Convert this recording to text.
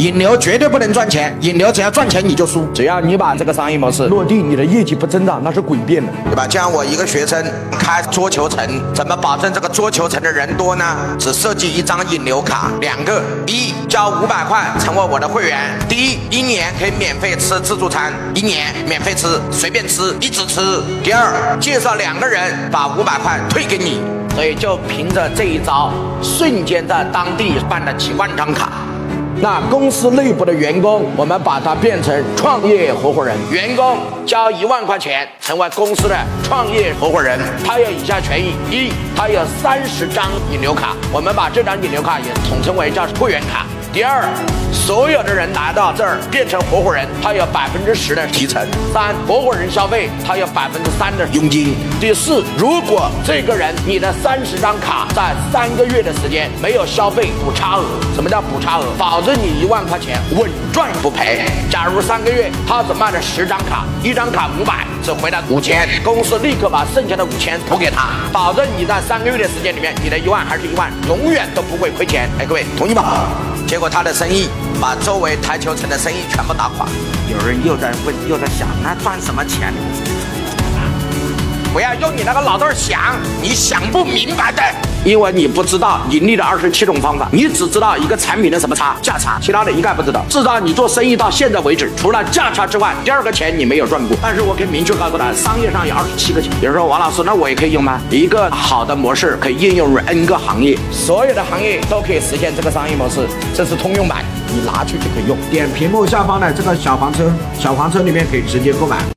引流绝对不能赚钱，引流只要赚钱你就输。只要你把这个商业模式落地，你的业绩不增长那是诡辩的，对吧？就像我一个学生开桌球城，怎么保证这个桌球城的人多呢？只设计一张引流卡，两个：一交五百块成为我的会员，第一一年可以免费吃自助餐，一年免费吃，随便吃，一直吃；第二介绍两个人把五百块退给你。所以就凭着这一招，瞬间在当地办了几万张卡。那公司内部的员工，我们把它变成创业合伙人。员工交一万块钱，成为公司的创业合伙人。他有以下权益：一，他有三十张引流卡，我们把这张引流卡也统称为叫会员卡。第二，所有的人来到这儿变成合伙人，他有百分之十的提成。三，合伙人消费他有百分之三的佣金。第四，如果这个人你的三十张卡在三个月的时间没有消费补差额，什么叫补差额？保证你一万块钱稳赚不赔。假如三个月他只卖了十张卡，一张卡五百，只回来五千，公司立刻把剩下的五千补给他，保证你在三个月的时间里面，你的一万还是一万，永远都不会亏钱。哎，各位同意吗？结果他的生意把周围台球城的生意全部打垮。有人又在问，又在想，那赚什么钱？不要用你那个脑袋想，你想不明白的，因为你不知道盈利的二十七种方法，你只知道一个产品的什么差价差，其他的一概不知道。至少你做生意到现在为止，除了价差之外，第二个钱你没有赚过。但是我可以明确告诉他，商业上有二十七个钱。有人说王老师，那我也可以用吗？一个好的模式可以应用于 N 个行业，所有的行业都可以实现这个商业模式，这是通用版，你拿去就可以用。点屏幕下方的这个小黄车，小黄车里面可以直接购买。